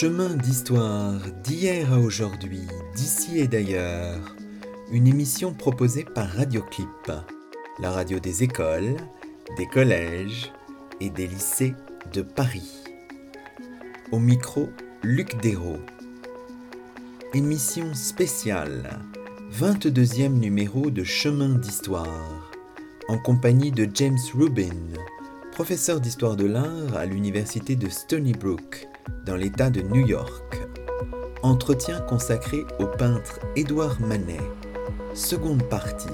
Chemin d'histoire d'hier à aujourd'hui, d'ici et d'ailleurs. Une émission proposée par Radioclip, la radio des écoles, des collèges et des lycées de Paris. Au micro, Luc Dérault. Émission spéciale, 22e numéro de Chemin d'histoire, en compagnie de James Rubin, professeur d'histoire de l'art à l'université de Stony Brook, dans l'État de New York. Entretien consacré au peintre Édouard Manet. Seconde partie.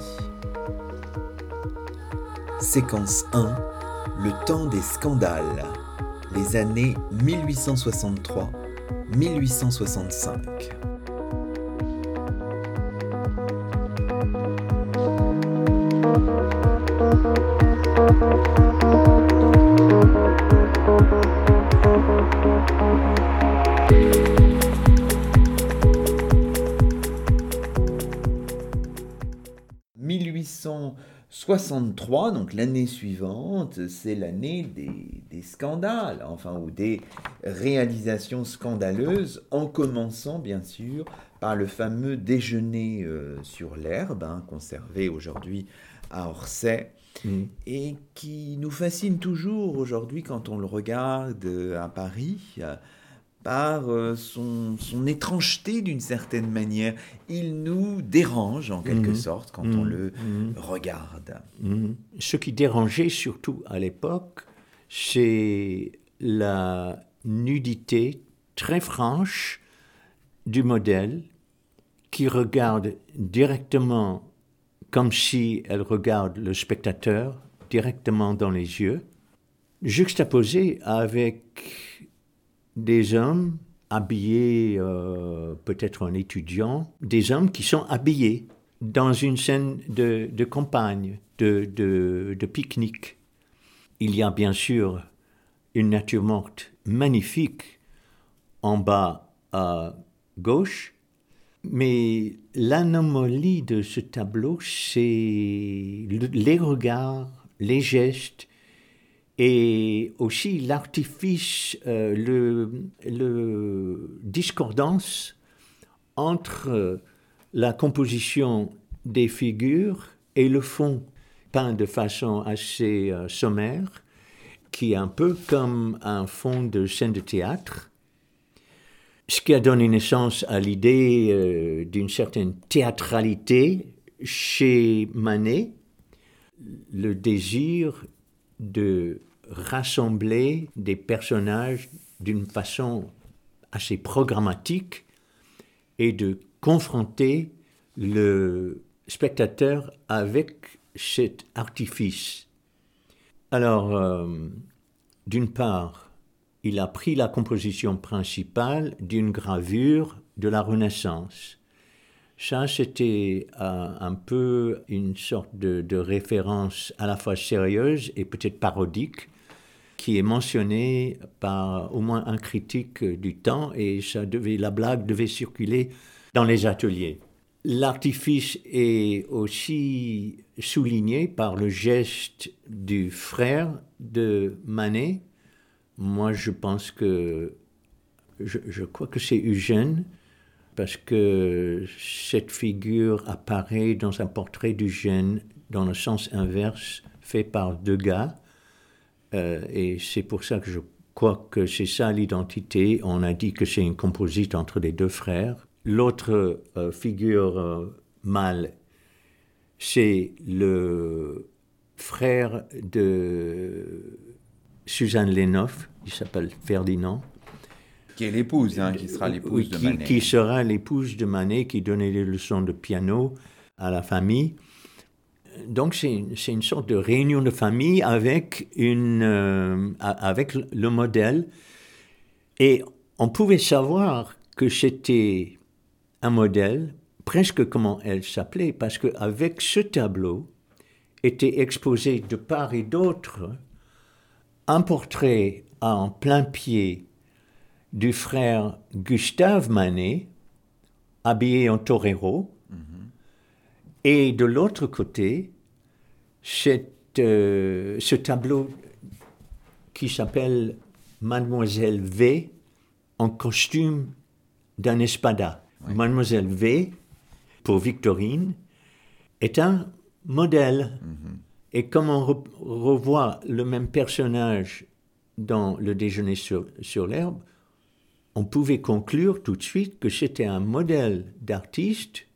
Séquence 1. Le temps des scandales. Les années 1863-1865. « 1863, donc l'année suivante, c'est l'année des, scandales, enfin, ou des réalisations scandaleuses, en commençant bien sûr par le fameux déjeuner euh, sur l'herbe, hein, conservé aujourd'hui à Orsay, mmh. et qui nous fascine toujours aujourd'hui quand on le regarde à Paris par euh, son, étrangeté d'une certaine manière. Il nous dérange en quelque mhm. sorte quand on mhm. le mhm. regarde. Ce qui dérangeait surtout à l'époque, c'est la nudité très franche du modèle qui regarde directement comme si elle regarde le spectateur directement dans les yeux, juxtaposé avec des hommes habillés, euh, peut-être en étudiant, des hommes qui sont habillés dans une scène de, campagne, de, de pique-nique. Il y a bien sûr une nature morte magnifique en bas à gauche, mais l'anomalie de ce tableau, c'est les regards, les gestes, et aussi l'artifice, euh, le, le, discordance entre la composition des figures et le fond, peint de façon assez euh, sommaire, qui est un peu comme un fond de scène de théâtre, ce qui a donné naissance à l'idée euh, d'une certaine théâtralité chez Manet, le désir de rassembler des personnages d'une façon assez programmatique et de confronter le spectateur avec cet artifice. Alors, euh, d'une part, il a pris la composition principale d'une gravure de la Renaissance ça, c'était euh, un peu une sorte de, référence à la fois sérieuse et peut-être parodique qui est mentionnée par au moins un critique du temps et ça devait, la blague devait circuler dans les ateliers. L'artifice est aussi souligné par le geste du frère de Manet. Moi, je pense que, je, je crois que c'est Eugène, parce que cette figure apparaît dans un portrait du gène dans le sens inverse fait par Degas. Euh, et c'est pour ça que je crois que c'est ça l'identité. On a dit que c'est une composite entre les deux frères. L'autre euh, figure euh, mâle, c'est le frère de Suzanne Lenoff, il s'appelle Ferdinand. Qui est l'épouse, hein, qui sera l'épouse de Manet. Qui sera l'épouse de Manet, qui donnait des leçons de piano à la famille. Donc c'est une, une, sorte de réunion de famille avec, une, euh, avec le modèle. Et on pouvait savoir que c'était un modèle, presque comment elle s'appelait, parce qu'avec ce tableau était exposé de part et d'autre un portrait en plein pied du frère Gustave Manet, habillé en torero, et de l'autre côté, euh, ce tableau qui s'appelle Mademoiselle V en costume d'un espada. Mademoiselle V, pour Victorine, est un modèle. Mhm. Et comme on re- revoit le même personnage dans Le déjeuner sur, sur l'herbe, on pouvait conclure tout de suite que c'était un modèle d'artiste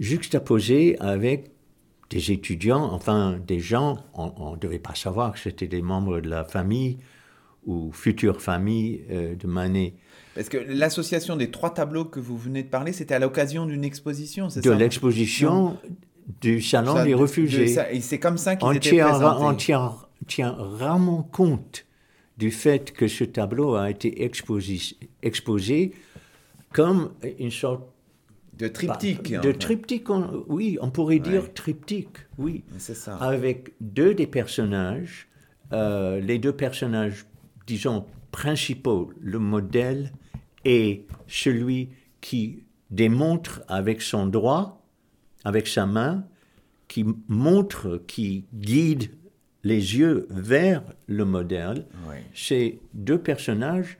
juxtaposé avec des étudiants, enfin des gens, on ne devait pas savoir que c'était des membres de la famille ou future famille euh, de Manet. Parce que l'association des trois tableaux que vous venez de parler, c'était à l'occasion d'une exposition, c'est De ça? l'exposition du Salon Ça, des de- de Réfugiés. et c'est comme ça qu'ils étaient présentés. on tient rarement compte du fait que ce tableau a été exposé, exposé comme une sorte De triptyque. de en fait. triptyque. on- oui, on pourrait dire triptyque, oui. C'est ça. Avec deux des personnages, euh, les deux personnages, disons, principaux, le modèle et celui qui démontre avec son doigt, avec sa main, qui montre, qui guide les yeux vers le modèle. Ces deux personnages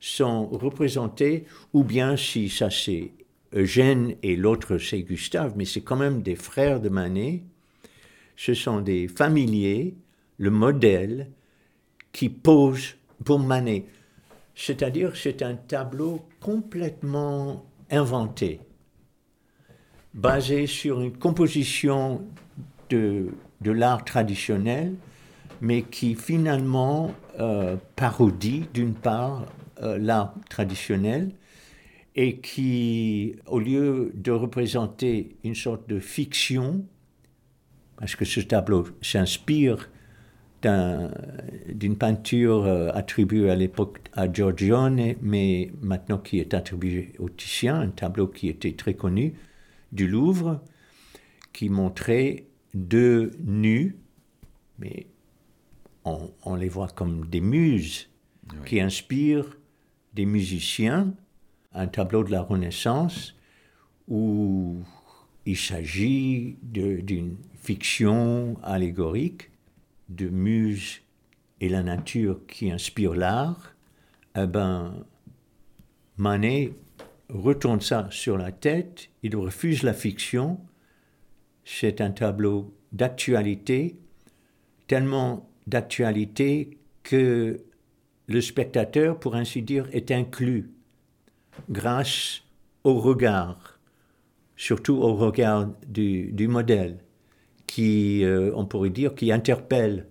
sont représentés, ou bien si ça c'est Eugène et l'autre c'est Gustave, mais c'est quand même des frères de Manet. Ce sont des familiers, le modèle qui pose pour Manet. C'est-à-dire c'est un tableau complètement inventé, basé sur une composition de, de l'art traditionnel, mais qui finalement euh, parodie d'une part euh, l'art traditionnel et qui, au lieu de représenter une sorte de fiction, parce que ce tableau s'inspire d'un- d'une peinture euh, attribuée à l'époque à Giorgione, mais maintenant qui est attribuée au Titien, un tableau qui était très connu du Louvre, qui montrait deux nus, mais on, on les voit comme des muses qui inspirent des musiciens, un tableau de la Renaissance où il s'agit d'une fiction allégorique de muses et la nature qui inspire l'art, eh ben, Manet retourne ça sur la tête, il refuse la fiction, c'est un tableau d'actualité, tellement d'actualité que le spectateur, pour ainsi dire, est inclus grâce au regard, surtout au regard du, du modèle, qui, euh, on pourrait dire, qui interpelle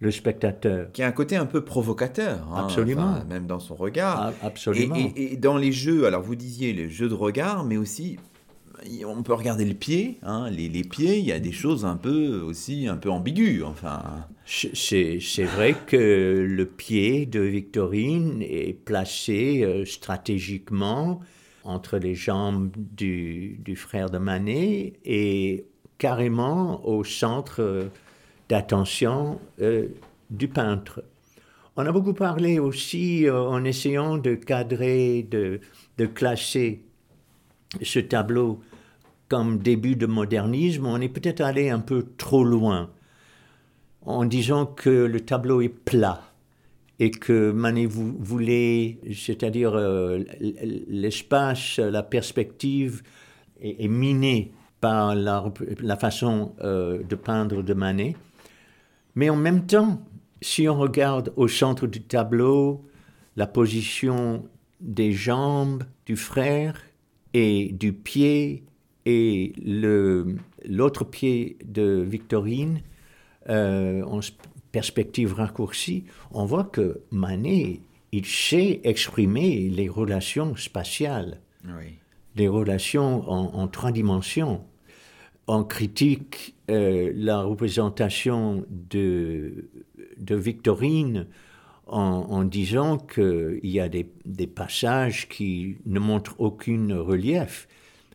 le spectateur. Qui a un côté un peu provocateur. hein, Absolument. enfin, même dans son regard. Ah, absolument. Et, et- et dans les jeux, alors vous disiez les jeux de regard, mais aussi on peut regarder le pied. hein, les, les pieds, il y a des choses un peu aussi un peu ambiguës. Enfin, C'est vrai que le pied de Victorine est placé euh, stratégiquement entre les jambes du, du frère de Manet et carrément au centre d'attention euh, du peintre. On a beaucoup parlé aussi euh, en essayant de cadrer, de, de classer ce tableau comme début de modernisme, on est peut-être allé un peu trop loin en disant que le tableau est plat et que Manet vou- voulait, c'est-à-dire euh, l'espace, la perspective est, est minée par la façon euh, de peindre de Manet. Mais en même temps, si on regarde au centre du tableau la position des jambes du frère et du pied et l'autre pied de Victorine, euh, en perspective raccourcie, on voit que Manet, il sait exprimer les relations spatiales oui. les relations en, en trois dimensions. On critique euh, la représentation de, de Victorine en, en disant qu'il y a des, des passages qui ne montrent aucun relief,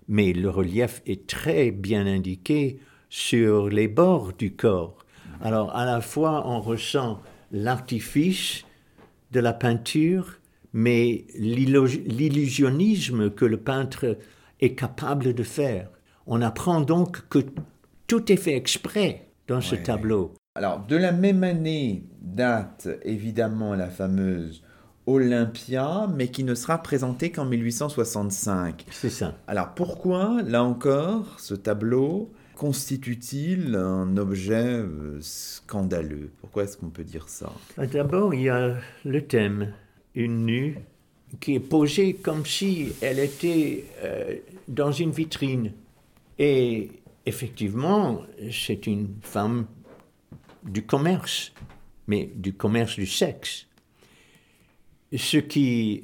mais le relief est très bien indiqué sur les bords du corps. Alors à la fois on ressent l'artifice de la peinture, mais l'illusionnisme que le peintre est capable de faire. On apprend donc que tout est fait exprès dans ce Ouais. tableau. Alors, de la même année date évidemment la fameuse Olympia, mais qui ne sera présenté qu'en 1865. C'est ça. Alors pourquoi, là encore, ce tableau constitue-t-il un objet euh, scandaleux? Pourquoi est-ce qu'on peut dire ça? D'abord, il y a le thème, une nue, qui est posée comme si elle était euh, dans une vitrine. Et effectivement, c'est une femme du commerce, mais du commerce du sexe. Ce qui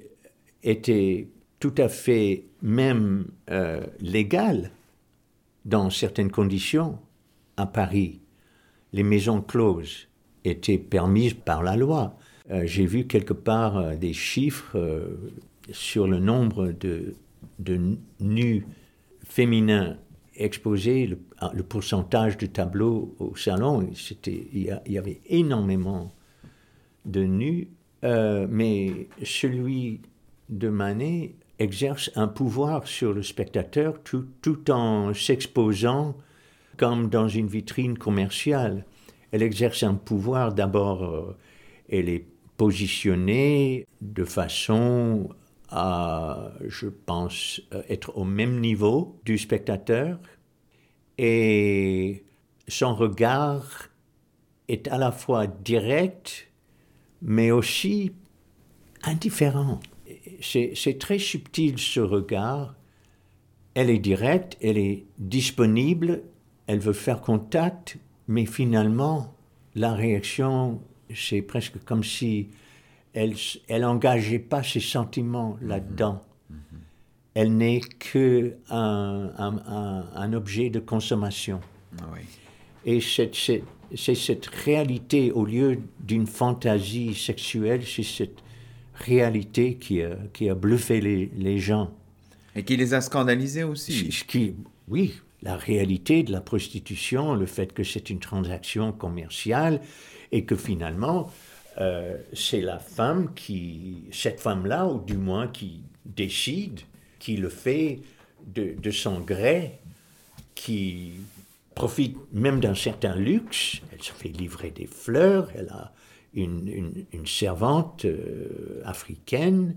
était tout à fait même euh, légal dans certaines conditions à Paris. Les maisons closes étaient permises par la loi. Euh, j'ai vu quelque part euh, des chiffres sur le nombre de, de nus féminins exposés, le, ah, le, pourcentage de tableaux au salon, il, y avait énormément de nus, euh, mais celui de Manet exerce un pouvoir sur le spectateur tout, en s'exposant comme dans une vitrine commerciale. Elle exerce un pouvoir d'abord, euh, elle est positionnée de façon à, je pense, être au même niveau du spectateur et son regard est à la fois direct mais aussi indifférent. C'est très subtil ce regard. Elle est directe, elle est disponible, elle veut faire contact, mais finalement, la réaction, c'est presque comme si elle n'engageait pas ses sentiments mhm. là-dedans. Mhm. Elle n'est que un, objet de consommation. Ah Et c'est cette réalité, au lieu d'une fantaisie sexuelle, c'est cette réalité qui a, qui a bluffé les, gens. Et qui les a scandalisés aussi. Qui, oui, la réalité de la prostitution, le fait que c'est une transaction commerciale et que finalement, euh, c'est la femme qui, cette femme-là, ou du moins qui décide, qui le fait de, son gré, qui profite même d'un certain luxe. Elle se fait livrer des fleurs, elle a une, servante euh, africaine.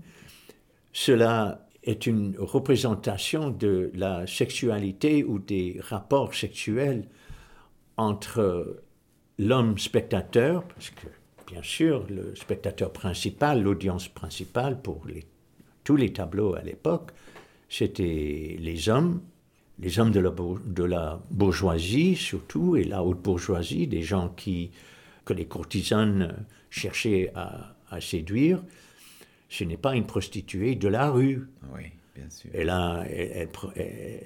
Cela est une représentation de la sexualité ou des rapports sexuels entre l'homme spectateur, parce que bien sûr, le spectateur principal, l'audience principale pour tous les tableaux à l'époque, c'était les hommes, les hommes de la, de la, bourgeoisie surtout, et la haute bourgeoisie, des gens qui, que les courtisanes cherchaient à, séduire. Ce n'est pas une prostituée de la rue. Oui, bien sûr. Elle,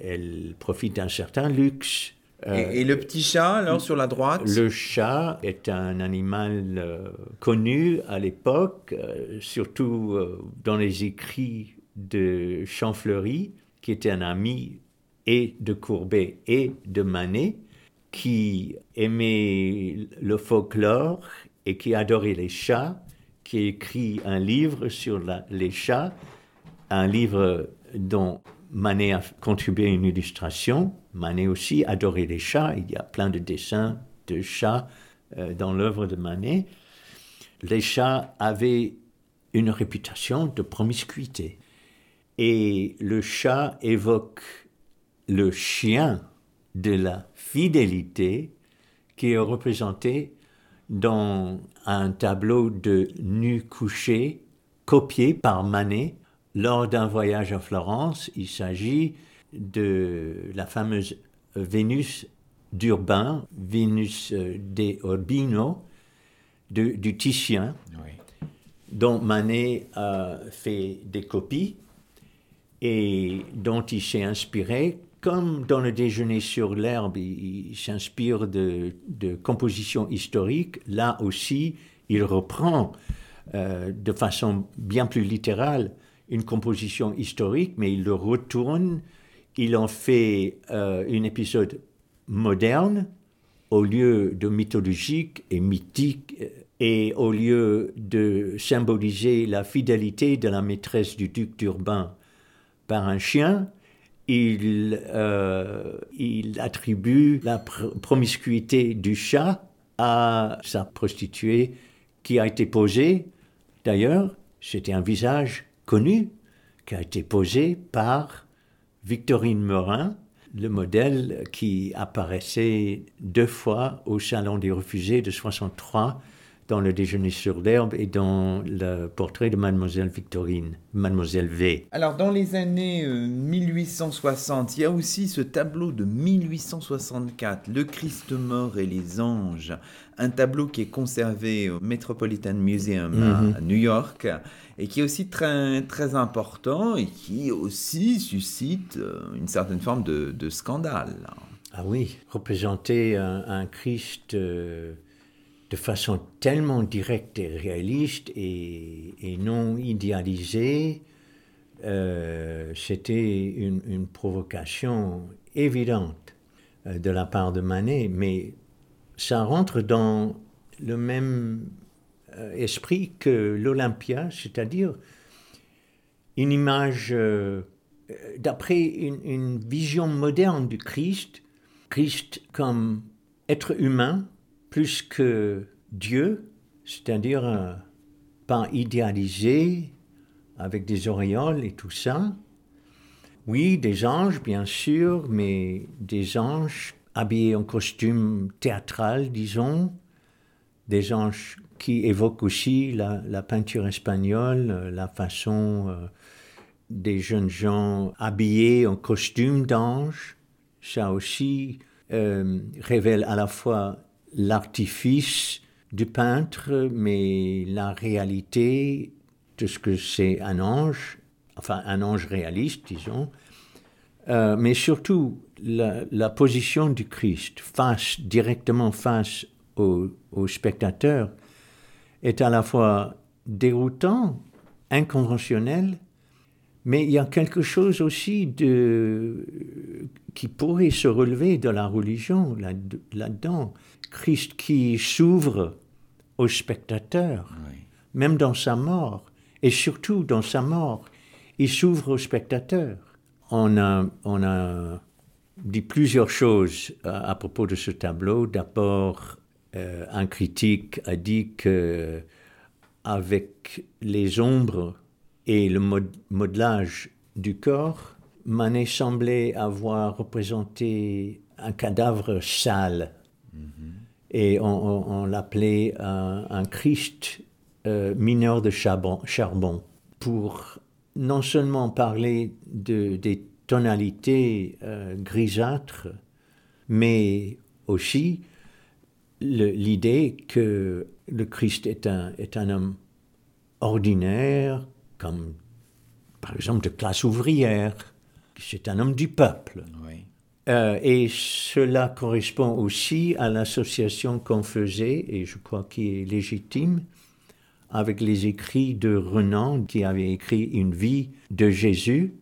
elle profite d'un certain luxe. Euh, et, le petit chat, alors, sur la droite? Le chat est un animal euh, connu à l'époque, euh, surtout dans les écrits de Champfleury, qui était un ami de Courbet et de Manet, qui aimait le folklore et qui adorait les chats, qui écrit un livre sur les chats, un livre dont Manet a contribué une illustration. Manet aussi adorait les chats. Il y a plein de dessins de chats euh, dans l'œuvre de Manet. Les chats avaient une réputation de promiscuité. Et le chat évoque le chien de la fidélité qui est représenté dans un tableau de nu couché copié par Manet lors d'un voyage à Florence, il s'agit de la fameuse Vénus d'Urbain, Vénus de Urbino, du Titien, dont Manet a fait des copies et dont il s'est inspiré. Comme dans le déjeuner sur l'herbe, il, s'inspire de, compositions historiques, là aussi, il reprend euh, de façon bien plus littérale une composition historique, mais il le retourne, il en fait euh, un épisode moderne au lieu de mythologique et mythique, euh, et au lieu de symboliser la fidélité de la maîtresse du duc d'Urbain par un chien, il, euh, il attribue la promiscuité du chat à sa prostituée qui a été posée, d'ailleurs, c'était un visage connu qui a été posé par Victorine Morin, le modèle qui apparaissait deux fois au Salon des Refusés de 63 dans le déjeuner sur l'herbe et dans le portrait de mademoiselle Victorine, mademoiselle V. Alors dans les années 1860, euh, il y a aussi ce tableau de 1864, Le Christ mort et les anges, un tableau qui est conservé au Metropolitan Museum à mhm. New York et qui est aussi très, très important et qui aussi suscite euh, une certaine forme de, scandale. Ah oui, représenter un, Christ... Euh, de façon tellement directe et réaliste et, non idéalisée, euh, c'était une, provocation évidente euh, de la part de Manet, mais ça rentre dans le même euh, esprit que l'Olympia, c'est-à-dire une image, d'après une, une vision moderne du Christ, Christ comme être humain, plus que Dieu, c'est-à-dire un pas idéalisé, avec des auréoles et tout ça. Oui, des anges, bien sûr, mais des anges habillés en costume théâtral, disons, des anges qui évoquent aussi la, peinture espagnole, la façon euh, des jeunes gens habillés en costume d'ange. Ça aussi euh, révèle à la fois l'artifice du peintre, mais la réalité de ce que c'est un ange, enfin un ange réaliste, disons, euh, mais surtout la, position du Christ face, directement face au, au, spectateur est à la fois déroutant, inconventionnel, mais il y a quelque chose aussi de, qui pourrait se relever de la religion là-dedans. Christ qui s'ouvre au spectateur, même dans sa mort, et surtout dans sa mort, il s'ouvre au spectateur. On a, on a dit plusieurs choses à, propos de ce tableau. D'abord, euh, un critique a dit que avec les ombres et le modelage du corps, Manet semblait avoir représenté un cadavre sale. Mm-hmm. Et on, l'appelait un, Christ euh, mineur de charbon, pour non seulement parler de, des tonalités euh, grisâtres, mais aussi l'idée que le Christ est un, est un homme ordinaire, comme par exemple de classe ouvrière. C'est un homme du peuple. Euh, et cela correspond aussi à l'association qu'on faisait, et je crois qu'il est légitime, avec les écrits de Renan, qui avait écrit une vie de Jésus,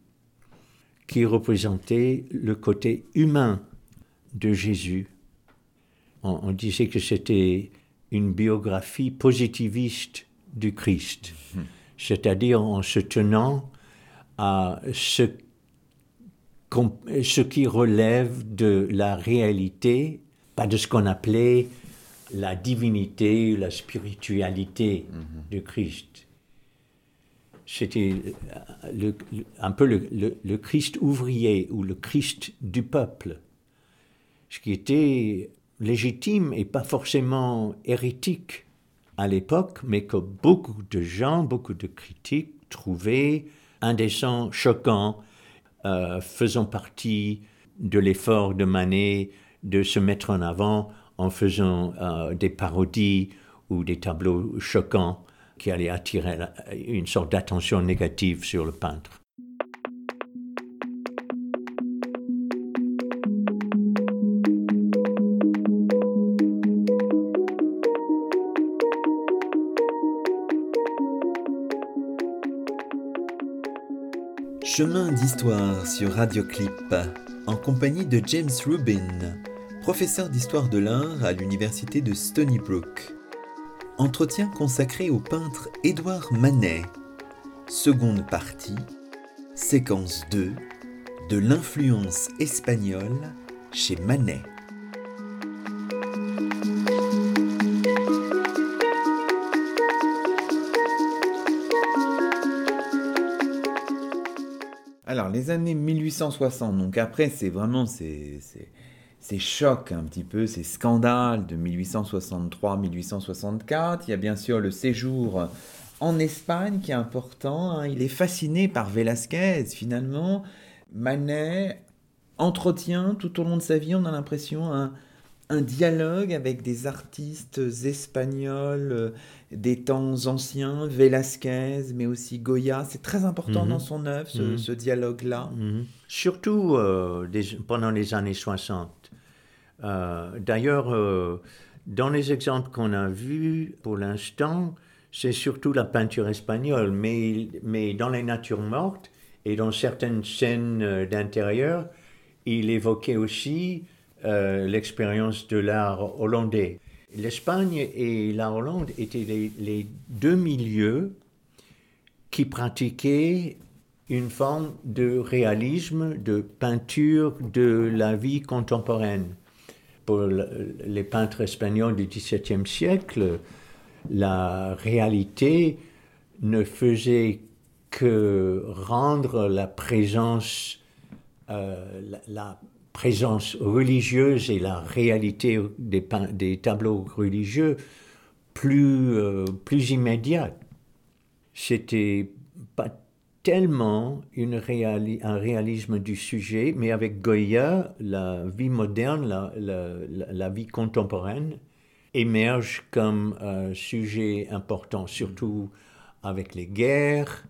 qui représentait le côté humain de Jésus. On, disait que c'était une biographie positiviste du Christ. Hum c'est-à-dire en se tenant à ce, ce qui relève de la réalité, pas de ce qu'on appelait la divinité, la spiritualité mhm. du Christ. C'était un peu le, Christ ouvrier ou le Christ du peuple, ce qui était légitime et pas forcément hérétique à l'époque, mais que beaucoup de gens, beaucoup de critiques trouvaient indécent, choquant, euh, faisant partie de l'effort de Manet de se mettre en avant en faisant euh, des parodies ou des tableaux choquants qui allaient attirer une sorte d'attention négative sur le peintre. Chemin d'histoire sur Radioclip, en compagnie de James Rubin, professeur d'histoire de l'art à l'université de Stony Brook. Entretien consacré au peintre Édouard Manet. Seconde partie, séquence 2, de l'influence espagnole chez Manet. Années 1860, donc après, c'est vraiment ces, ces, chocs un petit peu, ces scandales de 1863-1864. Il y a bien sûr le séjour en Espagne qui est important. Hein. Il est fasciné par Velázquez, finalement. Manet entretient tout au long de sa vie, on a l'impression, un, un dialogue avec des artistes espagnols euh, des temps anciens, Velázquez, mais aussi Goya. C'est très important mhm. dans son œuvre, ce, mhm. dialogue-là. Mhm. Surtout euh, pendant les années 60. Euh, d'ailleurs, dans les exemples qu'on a vus pour l'instant, c'est surtout la peinture espagnole, mais, mais dans les natures mortes et dans certaines scènes d'intérieur, il évoquait aussi euh, l'expérience de l'art hollandais. L'Espagne et la Hollande étaient les, deux milieux qui pratiquaient une forme de réalisme, de peinture de la vie contemporaine. Pour les peintres espagnols du XVIIe siècle, la réalité ne faisait que rendre la présence, euh, la, présence religieuse et la réalité des, tableaux religieux plus, euh, plus immédiate. C'était pas tellement un réalisme du sujet, mais avec Goya, la vie moderne, la, vie contemporaine émerge comme un sujet important, surtout avec les guerres,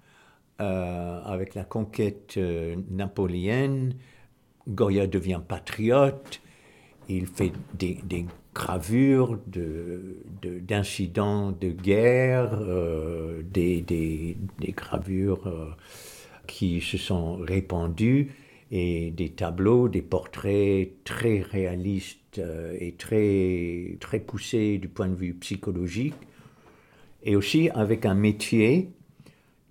euh, avec la conquête euh, napoléenne, Goya devient patriote, il fait des, gravures d'incidents de, guerre, euh, des, gravures euh, qui se sont répandues et des tableaux, des portraits très réalistes euh, et très, très poussés du point de vue psychologique, et aussi avec un métier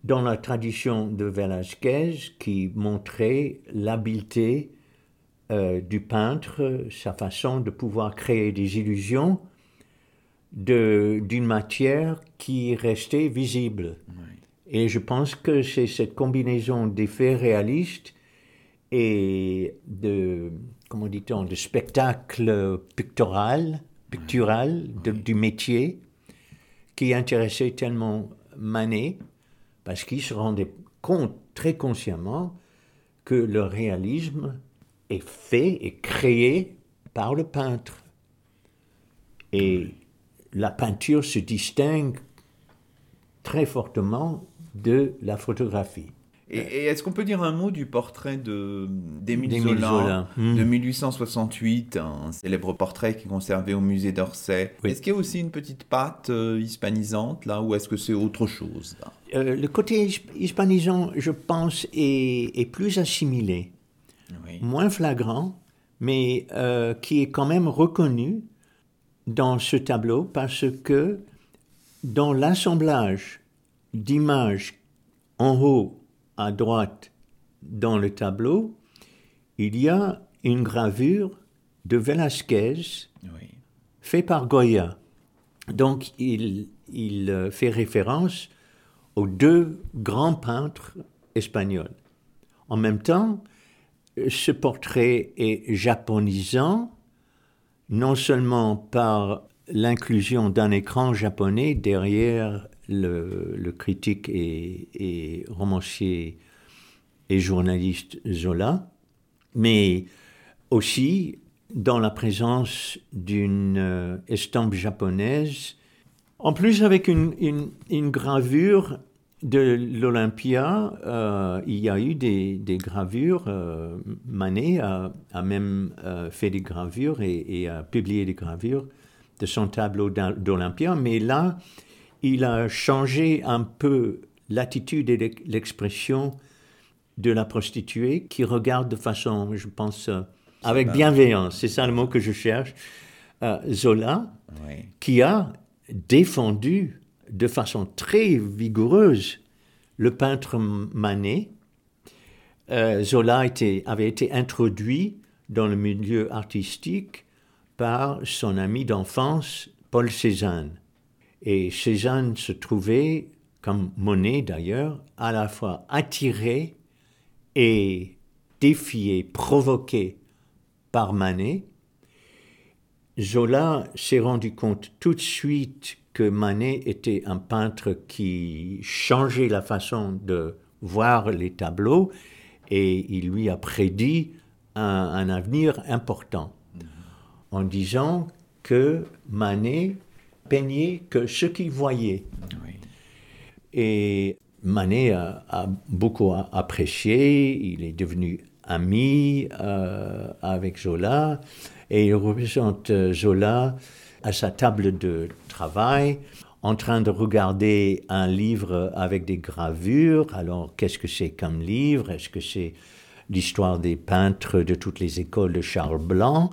dans la tradition de Velázquez qui montrait l'habileté euh, du peintre, sa façon de pouvoir créer des illusions d'une matière qui restait visible. Et je pense que c'est cette combinaison d'effets réalistes et de, comment dit-on, de spectacle pictoral, pictural du métier qui intéressait tellement Manet parce qu'il se rendait compte très consciemment que le réalisme est fait et créé par le peintre. Et la peinture se distingue très fortement de la photographie. Et, est-ce qu'on peut dire un mot du portrait d'Émile Zola, hmm. de 1868, un célèbre portrait qui est conservé au musée d'Orsay Est-ce qu'il y a aussi une petite patte euh, hispanisante là, ou est-ce que c'est autre chose euh, Le côté hispanisant, je pense, est, est plus assimilé moins flagrant, mais euh, qui est quand même reconnu dans ce tableau parce que dans l'assemblage d'images en haut à droite dans le tableau, il y a une gravure de Velázquez fait par Goya. Donc il, il euh, fait référence aux deux grands peintres espagnols. En même temps, ce portrait est japonisant, non seulement par l'inclusion d'un écran japonais derrière le, critique et, romancier et journaliste Zola, mais aussi dans la présence d'une euh, estampe japonaise, en plus avec une gravure de l'Olympia, euh, il y a eu des, gravures. Euh, Manet a, même euh, fait des gravures et, a publié des gravures de son tableau d'Olympia, mais là, il a changé un peu l'attitude et l'expression de la prostituée qui regarde de façon, je pense, avec bienveillance, c'est ça le mot que je cherche, Zola, qui a défendu de façon très vigoureuse le peintre Manet. Euh, Zola avait été introduit dans le milieu artistique par son ami d'enfance, Paul Cézanne. Et Cézanne se trouvait, comme Monet d'ailleurs, à la fois attiré et défié, provoqué par Manet, Zola s'est rendu compte tout de suite que Manet était un peintre qui changeait la façon de voir les tableaux et il lui a prédit un, avenir important en disant que Manet peignait que ce qu'il voyait. Et Manet a, beaucoup apprécié, il est devenu ami euh, avec Zola et il représente euh, Zola à sa table de travail en train de regarder un livre avec des gravures. Alors, qu'est-ce que c'est comme livre? Est-ce que c'est l'histoire des peintres de toutes les écoles de Charles Blanc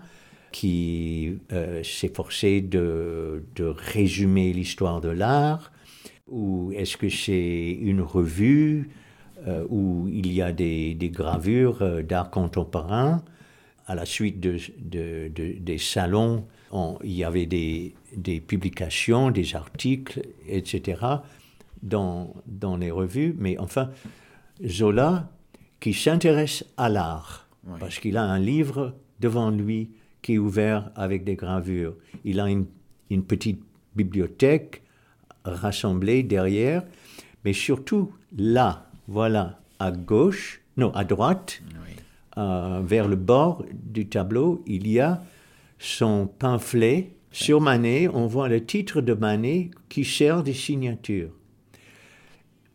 qui euh, s'efforçait de, résumer l'histoire de l'art? Ou est-ce que c'est une revue euh, où il y a des, des gravures euh, d'art contemporain? À la suite de, de, des salons, il y avait des, des, publications, des articles, etc. Dans, dans les revues. Mais enfin, Zola, qui s'intéresse à l'art, parce qu'il a un livre devant lui qui est ouvert avec des gravures. Il a une, petite bibliothèque rassemblée derrière, mais surtout là, voilà, à gauche, non, à droite, euh, vers le bord du tableau, il y a son pamphlet. Sur Manet, on voit le titre de Manet qui sert de signature.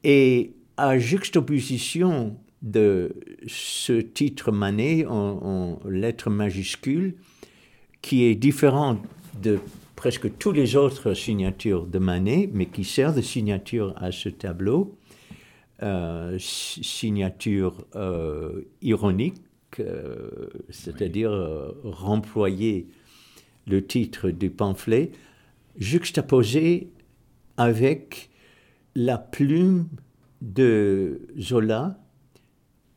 Et à juxtaposition de ce titre Manet en, lettres majuscules, qui est différent de presque toutes les autres signatures de Manet, mais qui sert de signature à ce tableau, euh, signature euh, ironique, euh, c'est-à-dire remployer le titre du pamphlet, juxtaposé avec la plume de Zola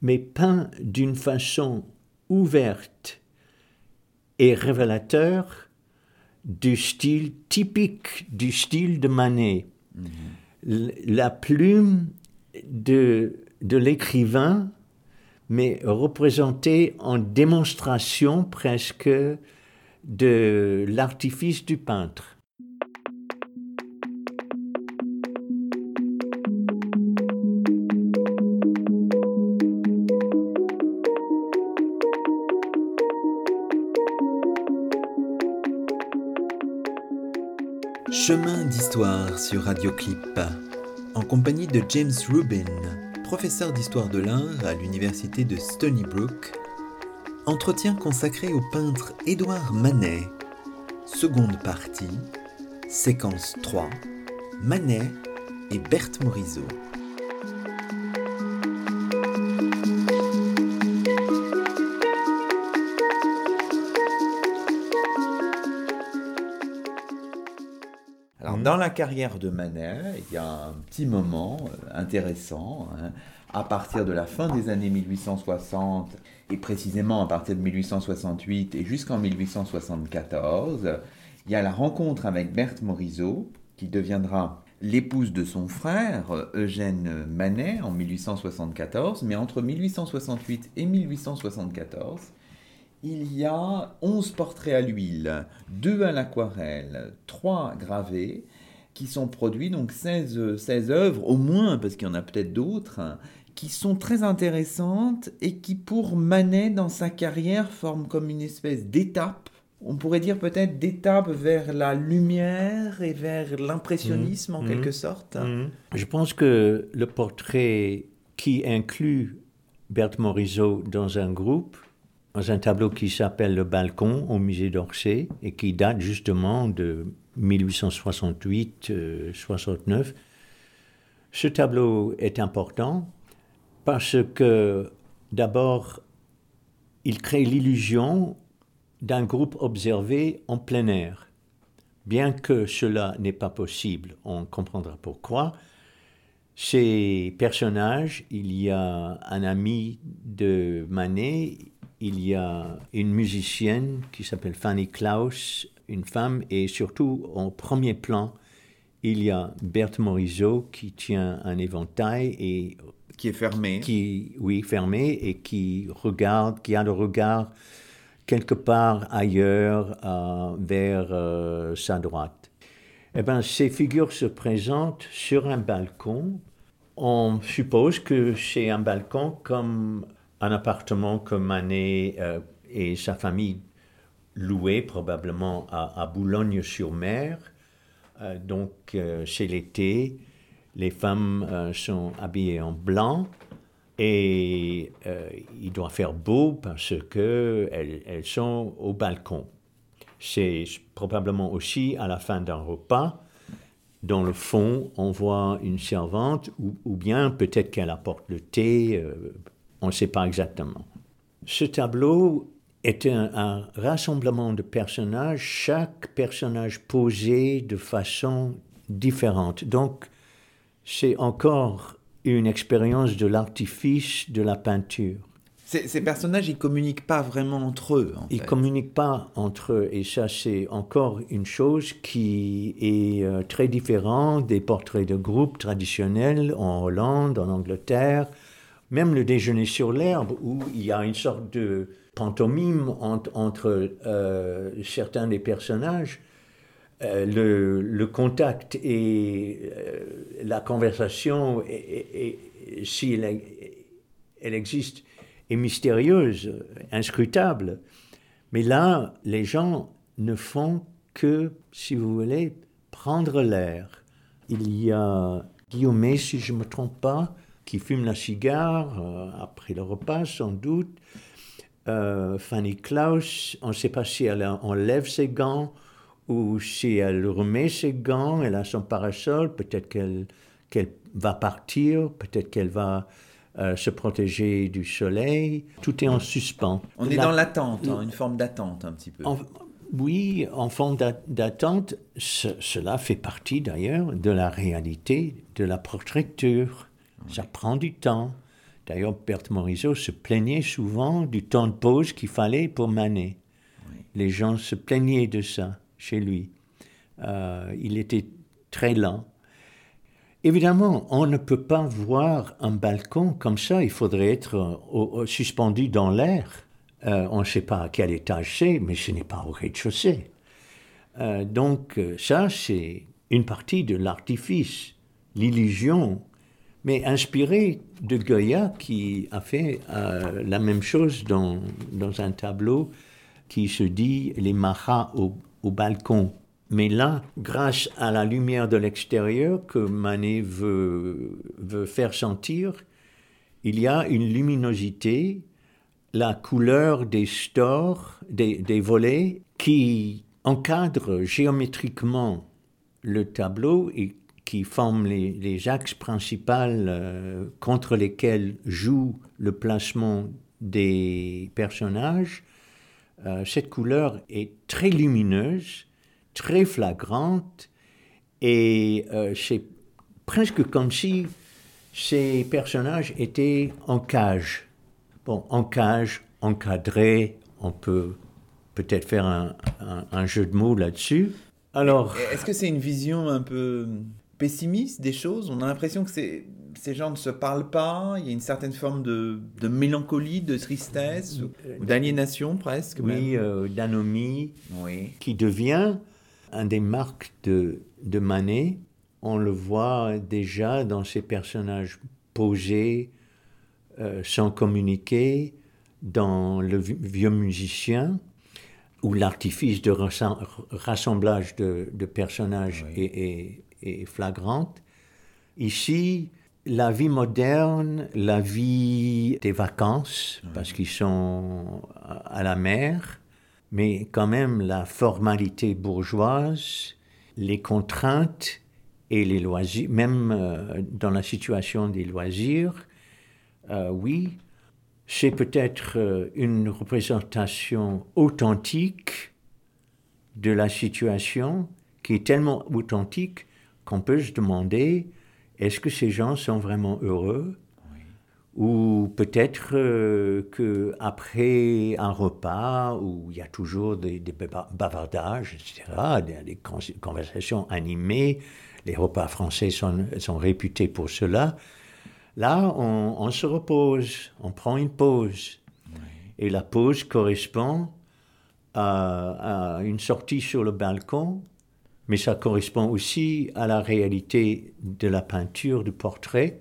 mais peint d'une façon ouverte et révélateur du style typique du style de Manet. Mhm. La plume de, de l'écrivain, mais représentée en démonstration presque de l'artifice du peintre. Chemin d'histoire sur Radioclip, en compagnie de James Rubin, professeur d'histoire de l'art à l'université de Stony Brook. Entretien consacré au peintre Édouard Manet. Seconde partie, séquence 3, Manet et Berthe Morisot. Dans la carrière de Manet, il y a un petit moment euh, intéressant. Hein, à partir de la fin des années 1860, et précisément à partir de 1868 et jusqu'en 1874, il y a la rencontre avec Berthe Morisot, qui deviendra l'épouse de son frère, Eugène Manet, en 1874. Mais entre 1868 et 1874, il y a 11 portraits à l'huile, 2 à l'aquarelle, 3 gravés, qui sont produits, donc 16, 16 œuvres au moins, parce qu'il y en a peut-être d'autres, qui sont très intéressantes et qui, pour Manet, dans sa carrière, forment comme une espèce d'étape. On pourrait dire peut-être d'étape vers la lumière et vers l'impressionnisme en mmh. quelque sorte. Mmh. Je pense que le portrait qui inclut Berthe Morisot dans un groupe, dans un tableau qui s'appelle Le Balcon au musée d'Orsay et qui date justement de 1868-69. Euh, Ce tableau est important parce que d'abord, il crée l'illusion d'un groupe observé en plein air. Bien que cela n'est pas possible, on comprendra pourquoi. Ces personnages, il y a un ami de Manet, il y a une musicienne qui s'appelle Fanny Klaus, une femme, et surtout en premier plan, il y a Berthe Morisot qui tient un éventail et Qui est fermé. Qui, oui, fermé et qui regarde, qui a le regard quelque part ailleurs euh, vers euh, sa droite. Eh bien, ces figures se présentent sur un balcon. On suppose que c'est un balcon comme un appartement que Manet euh, et sa famille louaient probablement à, Boulogne-sur-Mer. donc, c'est l'été. Les femmes sont habillées en blanc et euh, il doit faire beau parce qu'elles elles sont au balcon. C'est probablement aussi à la fin d'un repas. Dans le fond, on voit une servante, ou, bien peut-être qu'elle apporte le thé, euh, on ne sait pas exactement. Ce tableau est un, un, rassemblement de personnages, chaque personnage posé de façon différente. Donc, c'est encore une expérience de l'artifice de la peinture. Ces, personnages, ils communiquent pas vraiment entre eux. ils ne communiquent pas entre eux, et ça, c'est encore une chose qui est euh, très différente des portraits de groupe traditionnels en Hollande, en Angleterre, même le déjeuner sur l'herbe, où il y a une sorte de pantomime entre, euh, certains des personnages. Euh, le, contact et euh, la conversation, si elle, elle, existe, est mystérieuse, inscrutable. Mais là, les gens ne font que, si vous voulez, prendre l'air. Il y a Guillaume, si je ne me trompe pas, qui fume la cigare après le repas, sans doute. Fanny Klaus, on ne sait pas si elle enlève ses gants ou si elle remet ses gants, elle a son parasol, peut-être qu'elle va partir, peut-être qu'elle va euh, se protéger du soleil. Tout est en suspens. On est dans l'attente, hein, une forme d'attente un petit peu. oui, en forme d'attente, cela fait partie d'ailleurs de la réalité de la portraiture. Ça prend du temps. D'ailleurs, Berthe Morisot se plaignait souvent du temps de pause qu'il fallait pour Manet. Les gens se plaignaient de ça chez lui. Euh, il était très lent. Évidemment, on ne peut pas voir un balcon comme ça, il faudrait être euh, suspendu dans l'air. Euh, on ne sait pas à quel étage c'est, mais ce n'est pas au rez-de-chaussée. donc ça, c'est une partie de l'artifice, l'illusion, mais inspiré de Goya qui a fait la même chose dans, dans, un tableau qui se dit Les maras au, au balcon. Mais là, grâce à la lumière de l'extérieur que Manet veut, veut faire sentir, il y a une luminosité, la couleur des stores, des, des volets, qui encadre géométriquement le tableau et qui forment les, axes principaux euh, contre lesquels joue le placement des personnages euh, cette couleur est très lumineuse, très flagrante, et euh, c'est presque comme si ces personnages étaient en cage. Bon, en cage, encadré, on peut peut-être faire un jeu de mots là-dessus. Alors, est-ce que c'est une vision un peu pessimiste des choses On a l'impression que ces gens ne se parlent pas, il y a une certaine forme de, mélancolie, de tristesse, ou, d'aliénation presque. Oui, euh, d'anomie, qui devient un des marques de, de Manet. On le voit déjà dans ses personnages posés, euh, sans communiquer, dans le vieux musicien, où l'artifice de rassemblage de, personnages est, est, flagrante. Ici, la vie moderne, la vie des vacances, parce qu'ils sont à la mer, mais quand même la formalité bourgeoise, les contraintes et les loisirs, même euh, dans la situation des loisirs, euh, oui, c'est peut-être euh, une représentation authentique de la situation qui est tellement authentique qu'on peut se demander est-ce que ces gens sont vraiment heureux Ou peut-être euh, qu'après un repas où il y a toujours des, bavardages, etc., des, conversations animées, les repas français sont, sont réputés pour cela, Là, on, se repose, on prend une pause. Et la pause correspond à, une sortie sur le balcon, mais ça correspond aussi à la réalité de la peinture, du portrait,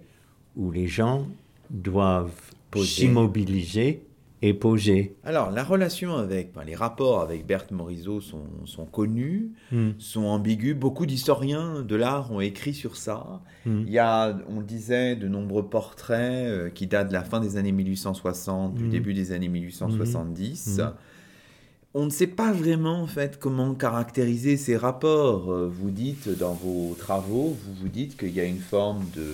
où les gens doivent s'immobiliser et poser. Alors, la relation avec, les rapports avec Berthe Morisot sont, connus, hmm. sont ambigus. Beaucoup d'historiens de l'art ont écrit sur ça. Hmm. Il y a, on le disait, de nombreux portraits euh, qui datent de la fin des années 1860, du hmm. début des années 1870. On ne sait pas vraiment en fait comment caractériser ces rapports. Euh, vous dites dans vos travaux, vous vous dites qu'il y a une forme de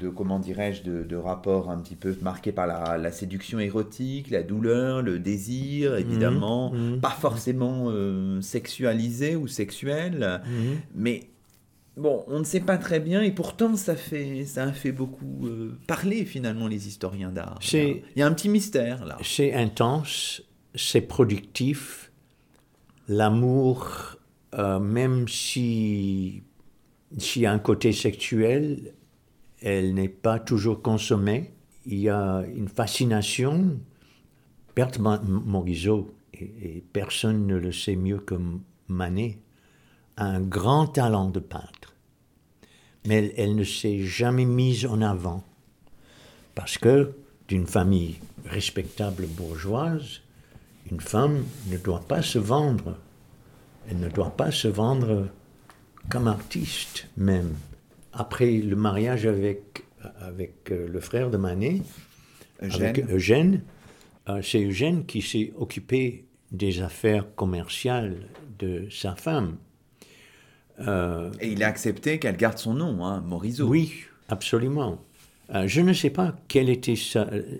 de comment dirais-je, de, rapport un petit peu marqué par la, séduction érotique, la douleur, le désir, mhm. évidemment, mhm. pas forcément euh, sexualisé ou sexuel, mhm. mais bon, on ne sait pas très bien et pourtant ça fait, ça a fait beaucoup euh, parler finalement les historiens d'art. Il y a un petit mystère là. C'est intense, c'est productif, l'amour, euh, même si s'il y a un côté sexuel, elle n'est pas toujours consommée. Il y a une fascination. Berthe Morisot, et, personne ne le sait mieux que Manet, a un grand talent de peintre. Mais elle, ne s'est jamais mise en avant. Parce que, d'une famille respectable bourgeoise, une femme ne doit pas se vendre. Elle ne doit pas se vendre comme artiste même après le mariage avec, avec euh, le frère de Manet, avec Eugène, euh, c'est Eugène qui s'est occupé des affaires commerciales de sa femme. Euh, Et il a accepté qu'elle garde son nom, hein, Morisot. Oui, absolument. je ne sais pas quelle était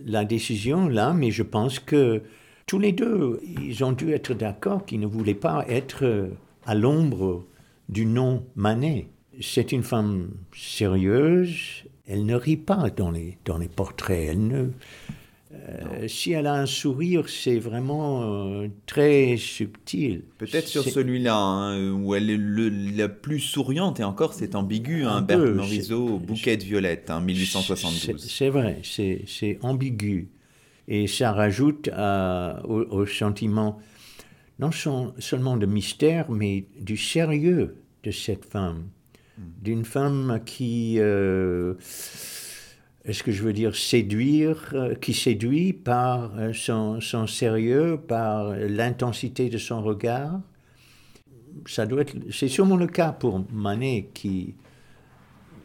la décision là, mais je pense que tous les deux, ils ont dû être d'accord qu'ils ne voulaient pas être à l'ombre du nom Manet c'est une femme sérieuse. Elle ne rit pas dans les, dans les portraits. Elle ne, euh, si elle a un sourire, c'est vraiment euh, très subtil. Peut-être sur celui-là, hein, où elle est la plus souriante, et encore c'est ambigu, hein, Berthe Morisot, Bouquet de violette, 1872. C'est vrai, c'est ambigu. Et ça rajoute au, sentiment, non seulement de mystère, mais du sérieux de cette femme d'une femme qui, euh, est-ce que je veux dire séduire, euh, qui séduit par euh, son, sérieux, par l'intensité de son regard. Ça doit être, c'est sûrement le cas pour Manet qui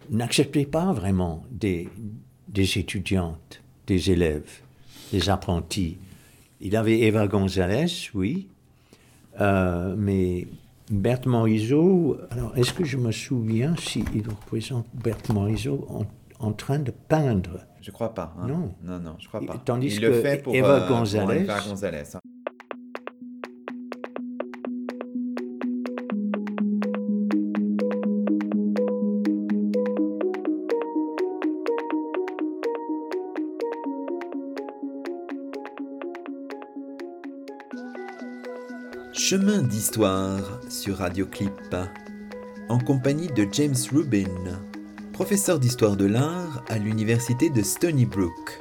n'acceptait pas vraiment des étudiantes, des élèves, des apprentis. Il avait Eva González, oui, mais Berthe Morisot, alors est-ce que je me souviens s'il représente Berthe Morisot en, train de peindre? Je crois pas. Hein. Non. Non, non, je crois pas. Tandis Il que le fait pour, Eva euh, Eva hein. Chemin d'histoire sur Radioclip, en compagnie de James Rubin, professeur d'histoire de l'art à l'université de Stony Brook.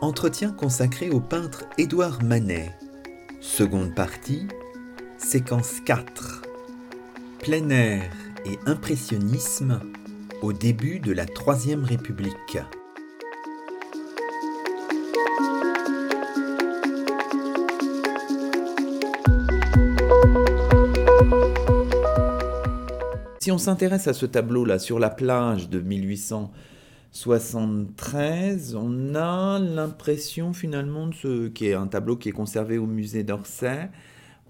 Entretien consacré au peintre Édouard Manet. Seconde partie, séquence 4. Plein air et impressionnisme au début de la Troisième République. On s'intéresse à ce tableau-là sur la plage de 1873, on a l'impression finalement de ce qui est un tableau qui est conservé au musée d'Orsay.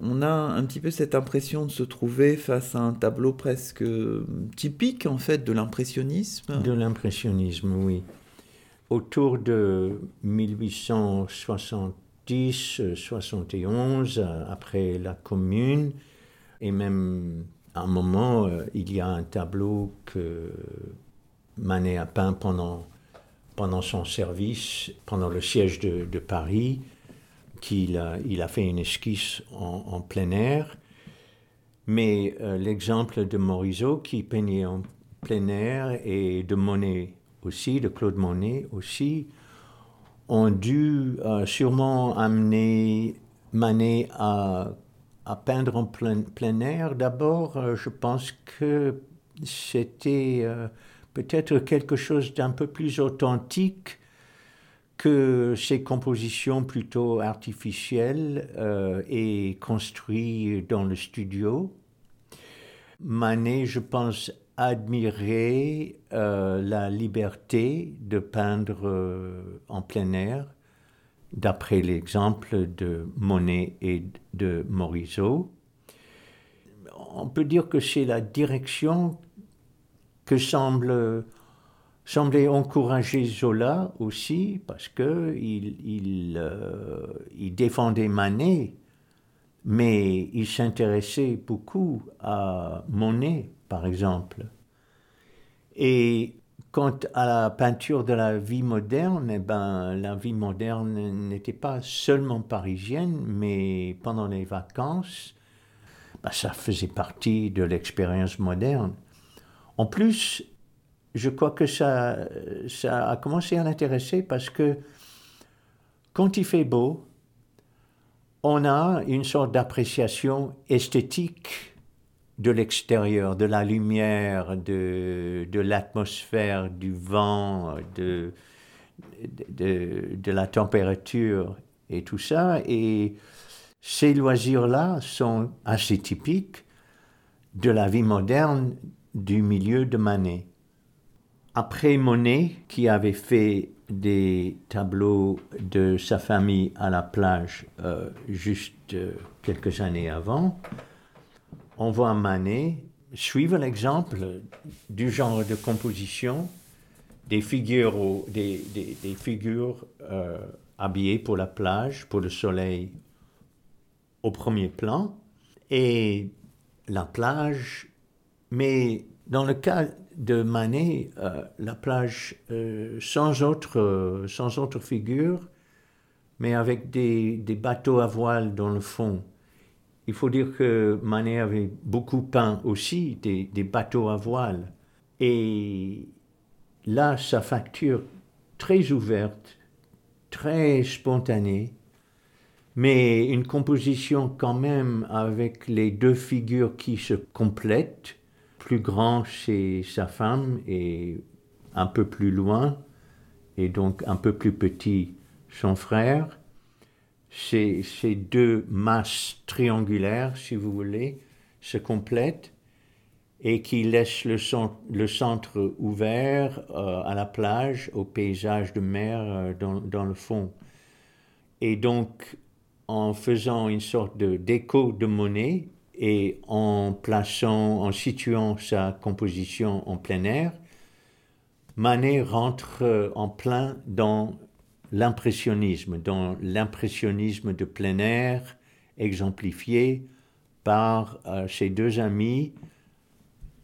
On a un petit peu cette impression de se trouver face à un tableau presque typique en fait de l'impressionnisme. De l'impressionnisme, oui. Autour de 1870-71, après la Commune, et même à un moment, euh, il y a un tableau que Manet a peint pendant, pendant son service, pendant le siège de, Paris, qu'il a, il a fait une esquisse en, plein air. Mais euh, l'exemple de Morisot qui peignait en plein air et de Monet aussi, de Claude Monet aussi, ont dû euh, sûrement amener Manet à, à peindre en plein, plein air. D'abord, euh, je pense que c'était euh, peut-être quelque chose d'un peu plus authentique que ces compositions plutôt artificielles et construites dans le studio. Manet, je pense, admirer euh, la liberté de peindre euh, en plein air, d'après l'exemple de Monet et de Morisot. On peut dire que c'est la direction que semble semblait encourager Zola aussi, parce qu'il il, euh, il défendait Manet, mais il s'intéressait beaucoup à Monet par exemple. Et quant à la peinture de la vie moderne, eh ben, la vie moderne n'était pas seulement parisienne, mais pendant les vacances, ben, ça faisait partie de l'expérience moderne. En plus, je crois que ça, ça a commencé à l'intéresser parce que quand il fait beau, on a une sorte d'appréciation esthétique de l'extérieur, de la lumière, de, de l'atmosphère, du vent, de, de, la température et tout ça. Et ces loisirs-là sont assez typiques de la vie moderne du milieu de Manet. Après Monet, qui avait fait des tableaux de sa famille à la plage euh, juste euh, quelques années avant, on voit Manet suivre l'exemple du genre de composition des figures, des, figures euh, habillées pour la plage, pour le soleil au premier plan, et la plage, mais dans le cas de Manet, euh, la plage euh, sans, autre, sans autre figure, mais avec des, des bateaux à voile dans le fond. Il faut dire que Manet avait beaucoup peint aussi des, bateaux à voile. Et là, sa facture très ouverte, très spontanée, mais une composition quand même avec les deux figures qui se complètent. Plus grand chez sa femme et un peu plus loin, et donc un peu plus petit son frère ces, ces, deux masses triangulaires, si vous voulez, se complètent et qui laissent le, le centre ouvert euh, à la plage, au paysage de mer euh, dans, dans, le fond. Et donc, en faisant une sorte de déco de monnaie et en plaçant, en situant sa composition en plein air, Manet rentre euh, en plein dans l'impressionnisme, dans l'impressionnisme de plein air exemplifié par euh, ses deux amis,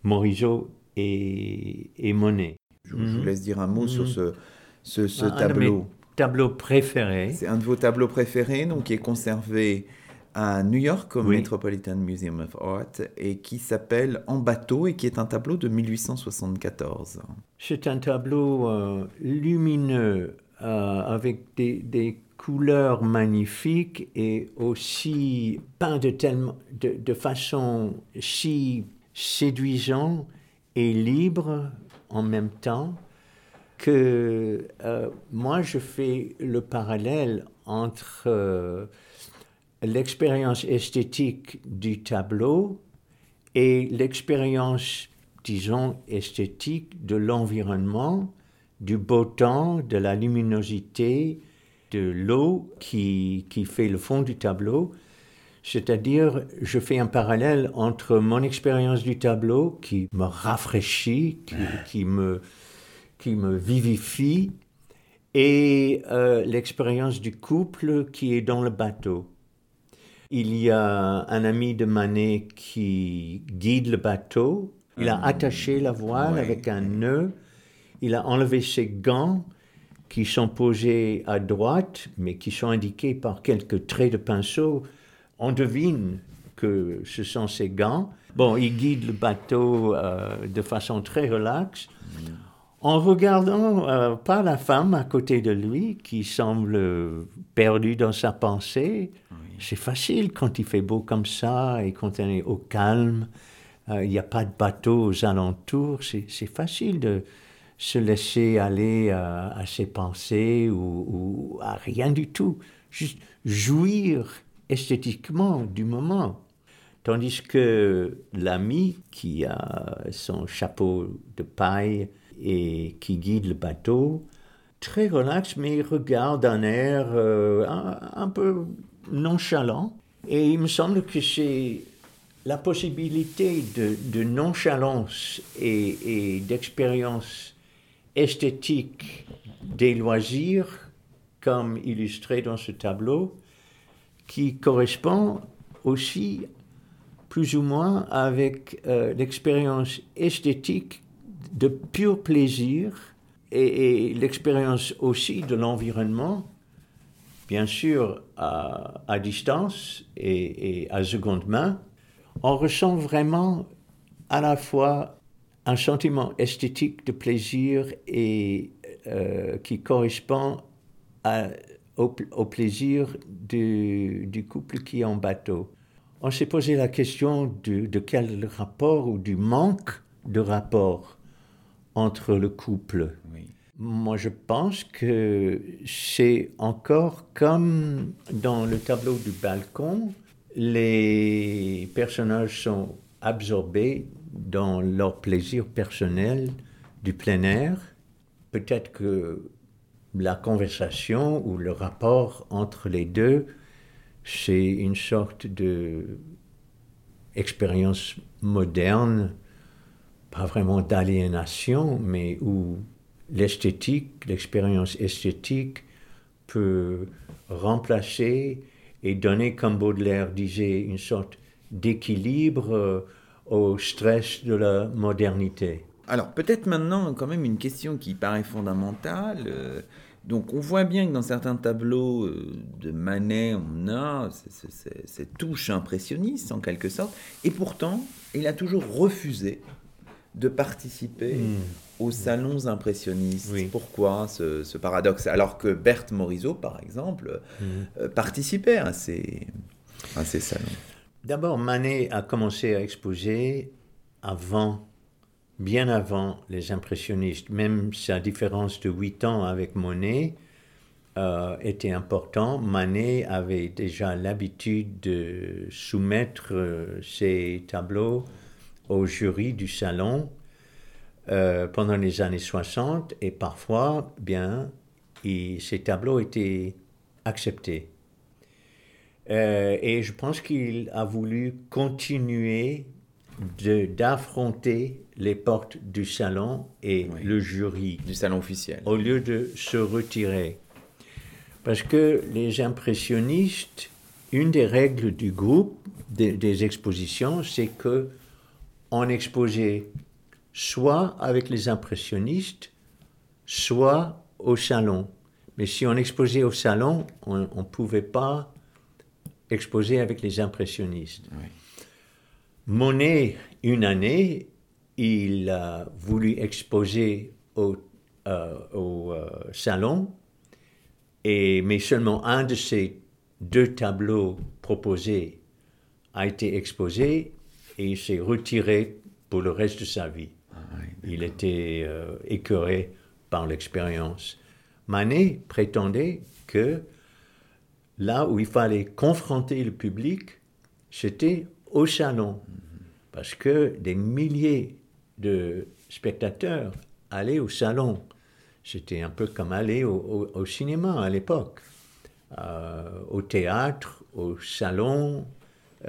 Morisot et, Monet. Je, vous mhm. laisse dire un mot sur mhm. ce, ce, tableau. tableau préféré. C'est un de vos tableaux préférés, donc qui est conservé à New York au Metropolitan Museum of Art et qui s'appelle En bateau et qui est un tableau de 1874. C'est un tableau euh, lumineux avec des, couleurs magnifiques et aussi peint de, façon si séduisante et libre en même temps que euh, moi je fais le parallèle entre euh, l'expérience esthétique du tableau et l'expérience, disons, esthétique de l'environnement du beau temps, de la luminosité, de l'eau qui, qui fait le fond du tableau. C'est-à-dire, je fais un parallèle entre mon expérience du tableau qui me rafraîchit, qui, me, qui me vivifie, et euh, l'expérience du couple qui est dans le bateau. Il y a un ami de Manet qui guide le bateau. Il a attaché la voile avec un nœud il a enlevé ses gants qui sont posés à droite, mais qui sont indiqués par quelques traits de pinceau. On devine que ce sont ses gants. Bon, il guide le bateau euh, de façon très relaxe. en regardant euh, pas la femme à côté de lui qui semble perdue dans sa pensée. C'est facile quand il fait beau comme ça et quand on est au calme. Euh, il n'y a pas de bateau aux alentours. C'est facile de se laisser aller euh, à ses pensées ou, à rien du tout. Juste jouir esthétiquement du moment. Tandis que l'ami qui a son chapeau de paille et qui guide le bateau, très relax, mais il regarde un air euh, un, peu nonchalant. Et il me semble que c'est la possibilité de, nonchalance et, d'expérience esthétique des loisirs, comme illustré dans ce tableau, qui correspond aussi plus ou moins avec euh, l'expérience esthétique de pur plaisir et, l'expérience aussi de l'environnement, bien sûr à, distance et, à seconde main, on ressent vraiment à la fois un sentiment esthétique de plaisir et euh, qui correspond au, plaisir du, du, couple qui est en bateau. On s'est posé la question de, de quel rapport ou du manque de rapport entre le couple. Moi, je pense que c'est encore comme dans le tableau du balcon, les personnages sont absorbés dans leur plaisir personnel du plein air. Peut-être que la conversation ou le rapport entre les deux, c'est une sorte de expérience moderne pas vraiment d'aliénation, mais où l'esthétique, l'expérience esthétique peut remplacer et donner, comme Baudelaire disait, une sorte d'équilibre euh, au stress de la modernité. Alors peut-être maintenant quand même une question qui paraît fondamentale. Euh, donc on voit bien que dans certains tableaux euh, de Manet, on a cette touche impressionniste en quelque sorte, et pourtant il a toujours refusé de participer hmm. aux salons impressionnistes. Pourquoi ce, paradoxe? Alors que Berthe Morisot, par exemple, hmm. euh, participait à ces, à ces salons. D'abord, Manet a commencé à exposer avant, bien avant les impressionnistes. Même sa différence de 8 ans avec Monet euh, était important. Manet avait déjà l'habitude de soumettre euh, ses tableaux au jury du salon euh, pendant les années 60 et parfois, bien, ces tableaux étaient acceptés. Euh, et je pense qu'il a voulu continuer d'affronter les portes du salon et le jury. Du salon officiel. Au lieu de se retirer. Parce que les impressionnistes, une des règles du groupe, des, des expositions, c'est que on exposait soit avec les impressionnistes, soit au salon. Mais si on exposait au salon, on ne pouvait pas exposer avec les impressionnistes. Monet, une année, il a voulu exposer au, euh, au euh, salon, et, mais seulement un de ces deux tableaux proposés a été exposé et il s'est retiré pour le reste de sa vie. Ah il était euh, écœuré par l'expérience. Manet prétendait que là où il fallait confronter le public, c'était au salon. Parce que des milliers de spectateurs allaient au salon. C'était un peu comme aller au, cinéma à l'époque, euh, au théâtre, au salon,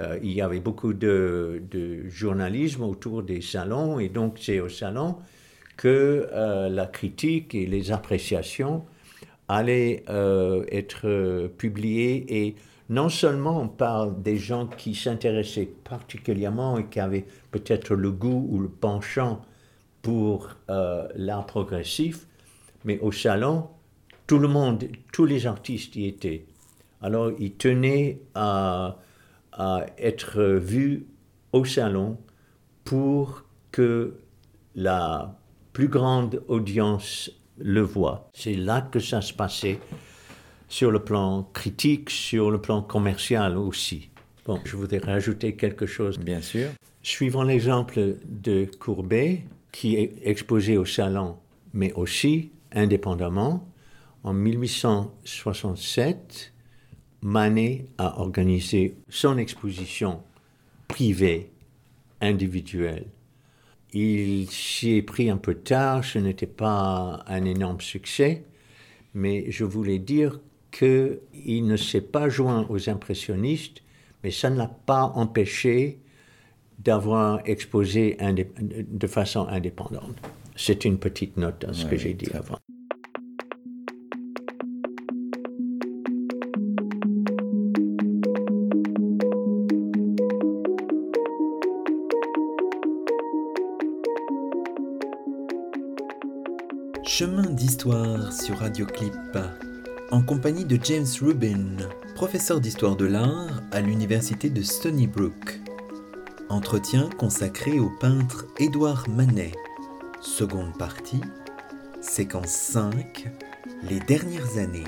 euh, il y avait beaucoup de, journalisme autour des salons, et donc c'est au salon que euh, la critique et les appréciations allaient euh, être publiées, et non seulement par des gens qui s'intéressaient particulièrement et qui avaient peut-être le goût ou le penchant pour l'art progressif, mais au salon, tout le monde, tous les artistes y étaient. Alors ils tenaient à être vu au salon pour que la plus grande audience le voit. C'est là que ça se passait sur le plan critique, sur le plan commercial aussi. Bon, je voudrais rajouter quelque chose. Bien sûr. Suivant l'exemple de Courbet, qui est exposé au salon, mais aussi indépendamment, en 1867, Manet a organisé son exposition privée, individuelle. Il s'y est pris un peu tard, ce n'était pas un énorme succès, mais je voulais dire qu'il ne s'est pas joint aux impressionnistes, mais ça ne l'a pas empêché d'avoir exposé de façon indépendante. C'est une petite note à ce que j'ai dit avant. Chemin d'histoire sur Radioclip, en compagnie de James Rubin, professeur d'histoire de l'art à l'université de Stony Brook. Entretien consacré au peintre Édouard Manet. Seconde partie, séquence 5, les dernières années.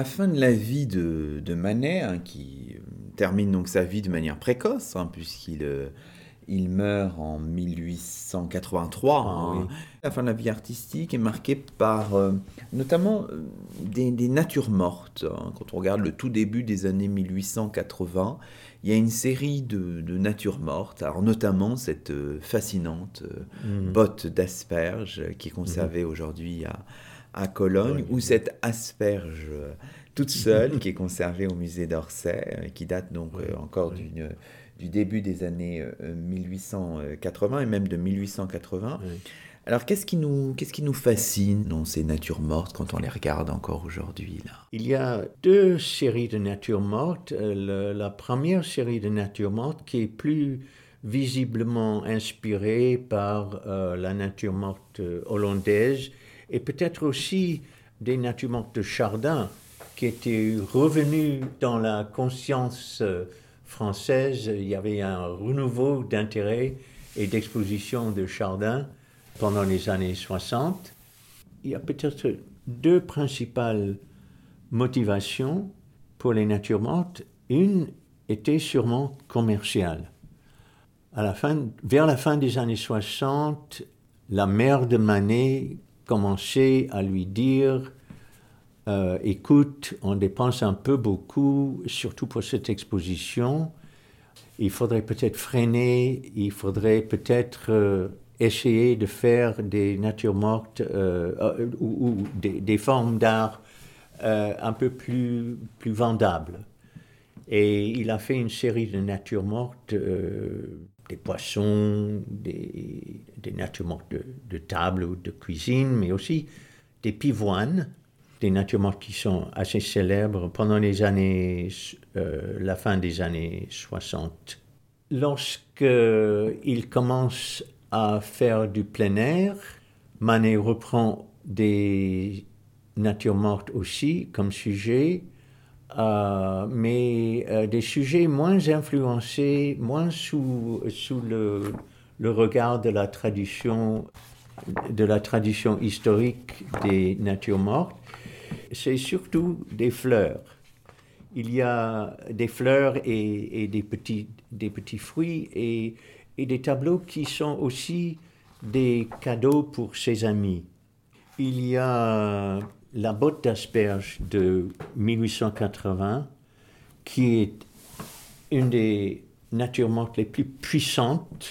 La fin de la vie de, Manet, hein, qui termine donc sa vie de manière précoce, hein, puisqu'il euh, il meurt en 1883. Ah hein. La fin de la vie artistique est marquée par euh, notamment euh, des, natures mortes. Quand on regarde le tout début des années 1880, il y a une série de, natures mortes, alors notamment cette fascinante mmh. botte d'asperges qui est conservée mmh. aujourd'hui à, à Cologne, ou cette asperge euh, toute seule qui est conservée au musée d'Orsay, euh, qui date donc euh, encore du début des années 1880 et même de 1880. Alors qu'est-ce qui, nous, qu'est-ce qui nous fascine dans ces natures mortes quand on les regarde encore aujourd'hui là? Il y a deux séries de natures mortes. la première série de natures mortes qui est plus visiblement inspirée par la nature morte hollandaise et peut-être aussi des natures mortes de Chardin qui étaient revenus dans la conscience euh, française. Il y avait un renouveau d'intérêt et d'exposition de Chardin pendant les années 60. Il y a peut-être deux principales motivations pour les natures mortes. Une était sûrement commerciale. Vers la fin des années 60, la mère de Manet commencé à lui dire euh, écoute, on dépense un peu beaucoup, surtout pour cette exposition. Il faudrait peut-être freiner, il faudrait peut-être euh, essayer de faire des natures mortes euh, ou, des, formes d'art un peu plus, plus vendables. Et il a fait une série de natures mortes des poissons, des, des natures mortes de, table ou de cuisine, mais aussi des pivoines, des natures mortes qui sont assez célèbres pendant les années, euh, la fin des années 60. Lorsqu'il commence à faire du plein air, Manet reprend des natures mortes aussi comme sujet, euh, mais euh, des sujets moins influencés, moins sous, le, regard de la tradition historique des natures mortes. C'est surtout des fleurs. Il y a des fleurs et, et des, petits, des petits fruits et, et des tableaux qui sont aussi des cadeaux pour ses amis. Il y a la botte d'asperges de 1880, qui est une des natures mortes les plus puissantes,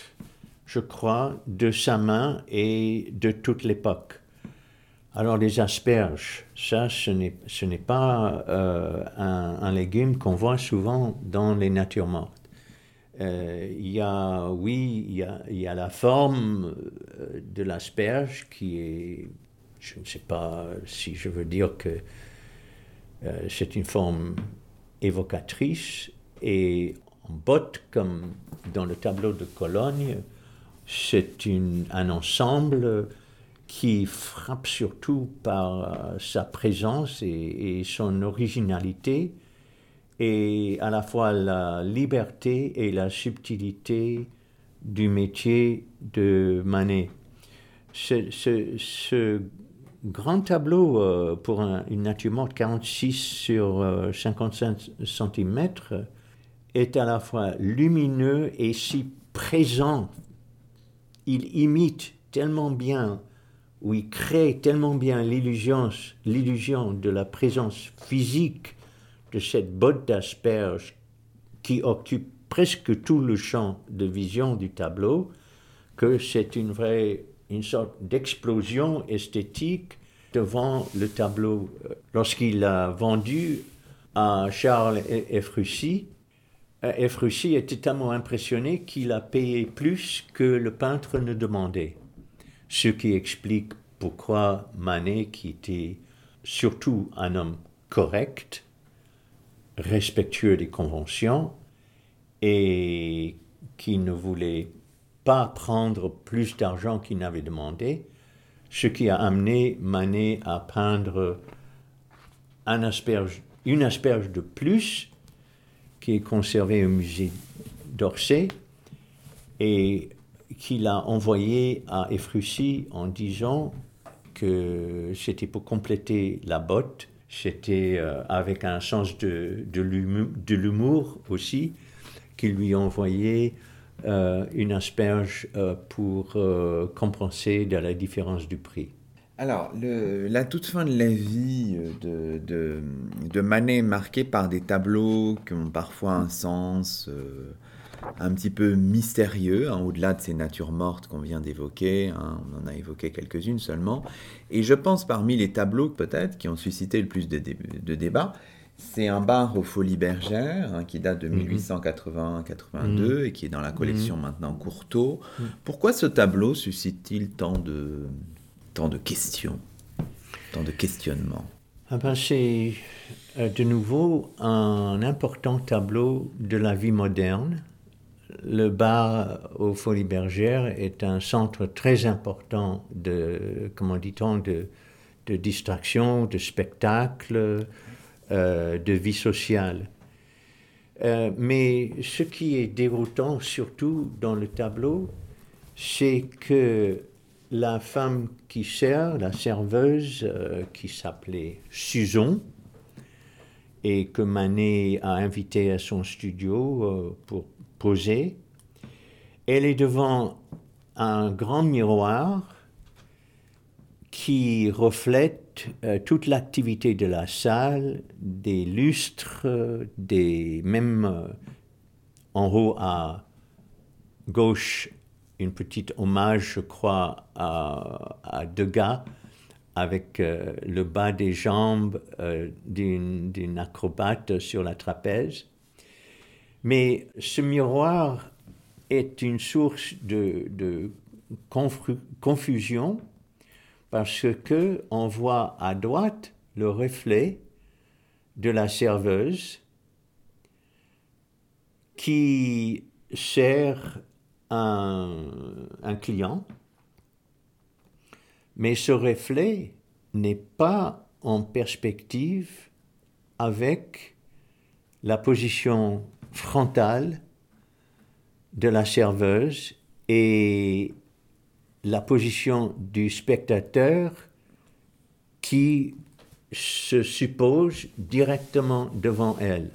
je crois, de sa main et de toute l'époque. Alors les asperges, ça, ce n'est pas euh, un, légume qu'on voit souvent dans les natures mortes. Euh, il y a, oui, il y a, il y a la forme euh, de l'asperge qui est je ne sais pas si je veux dire que euh, c'est une forme évocatrice et en botte, comme dans le tableau de Cologne, c'est un ensemble qui frappe surtout par sa présence et, son originalité, et à la fois la liberté et la subtilité du métier de Manet. Grand tableau euh, pour une nature morte 46 sur 55 euh, cm est à la fois lumineux et si présent. Il imite tellement bien, ou il crée tellement bien l'illusion, l'illusion de la présence physique de cette botte d'asperges qui occupe presque tout le champ de vision du tableau, que c'est une vraie, une sorte d'explosion esthétique devant le tableau. Lorsqu'il a vendu à Charles Efrussi, Efrussi était tellement impressionné qu'il a payé plus que le peintre ne demandait. Ce qui explique pourquoi Manet, qui était surtout un homme correct, respectueux des conventions, et qui ne voulait pas prendre plus d'argent qu'il n'avait demandé, ce qui a amené Manet à peindre un asperge, une asperge de plus qui est conservée au musée d'Orsay et qu'il a envoyé à Efrussi en disant que c'était pour compléter la botte, c'était euh, avec un sens de, de l'humour aussi, qu'il lui envoyait euh, une asperge euh, pour euh, compenser de la différence du prix. Alors, la toute fin de la vie de, Manet est marquée par des tableaux qui ont parfois un sens un petit peu mystérieux, hein, au-delà de ces natures mortes qu'on vient d'évoquer. Hein, on en a évoqué quelques-unes seulement. Et je pense parmi les tableaux peut-être qui ont suscité le plus de débats, c'est un bar aux Folies Bergères hein, qui date de 1880-82 mhm. et qui est dans la collection mhm. maintenant Courtauld. Mhm. Pourquoi ce tableau suscite-t-il tant de, tant de questions, tant de questionnements? Ah ben C'est euh, de nouveau un important tableau de la vie moderne. Le bar aux Folies Bergères est un centre très important de, comment dit-on, de, de distraction, de spectacle, euh, de vie sociale. Euh, mais ce qui est déroutant surtout dans le tableau, c'est que la femme qui sert, la serveuse euh, qui s'appelait Susan, et que Manet a invité à son studio pour poser, elle est devant un grand miroir qui reflète euh, toute l'activité de la salle, des lustres, des même euh, en haut à gauche une petite hommage, je crois, à, Degas avec euh, le bas des jambes d'une acrobate sur la trapèze. Mais ce miroir est une source de, de confusion parce que on voit à droite le reflet de la serveuse qui sert un, un client, mais ce reflet n'est pas en perspective avec la position frontale de la serveuse et la position du spectateur qui se suppose directement devant elle.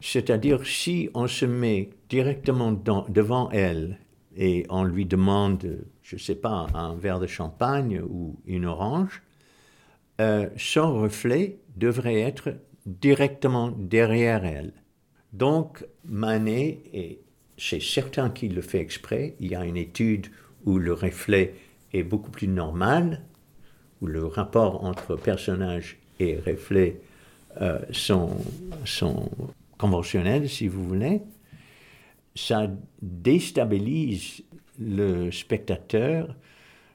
C'est-à-dire si on se met directement devant elle et on lui demande, je ne sais pas, un verre de champagne ou une orange, euh, son reflet devrait être directement derrière elle. Donc Manet est chez certains qui le fait exprès, il y a une étude où le reflet est beaucoup plus normal, où le rapport entre personnage et reflet euh, sont, sont conventionnels, si vous voulez. Ça déstabilise le spectateur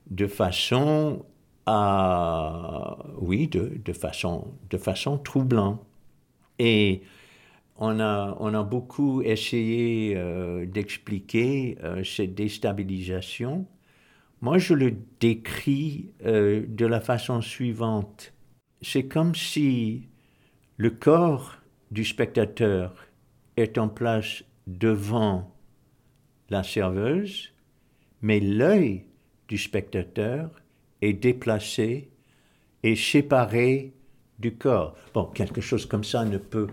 de façon à, oui, de, de façon, de façon troublante. Et on a, beaucoup essayé euh, d'expliquer euh, cette déstabilisation Moi, je le décris euh, de la façon suivante. C'est comme si le corps du spectateur est en place devant la serveuse, mais l'œil du spectateur est déplacé et séparé du corps. Bon, quelque chose comme ça ne peut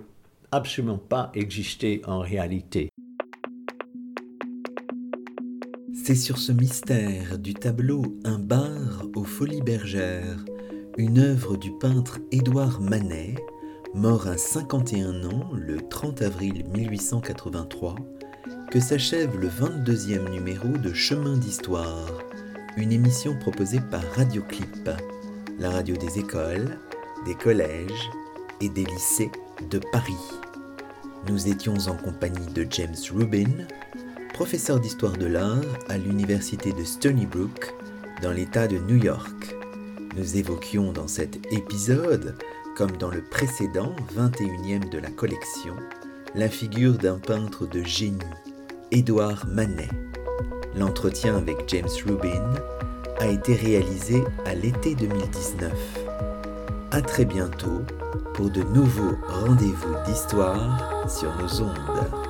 absolument pas exister en réalité. C'est sur ce mystère du tableau Un bar aux Folies Bergères, une œuvre du peintre Édouard Manet, mort à 51 ans le 30 avril 1883, que s'achève le 22e numéro de Chemin d'Histoire, une émission proposée par Radioclip, la radio des écoles, des collèges et des lycées de Paris. Nous étions en compagnie de James Rubin, professeur d'histoire de l'art à l'université de Stony Brook, dans l'État de New York. Nous évoquions dans cet épisode, comme dans le précédent 21e de la collection, la figure d'un peintre de génie, Édouard Manet. L'entretien avec James Rubin a été réalisé à l'été 2019 à très bientôt pour de nouveaux rendez-vous d'histoire sur nos ondes.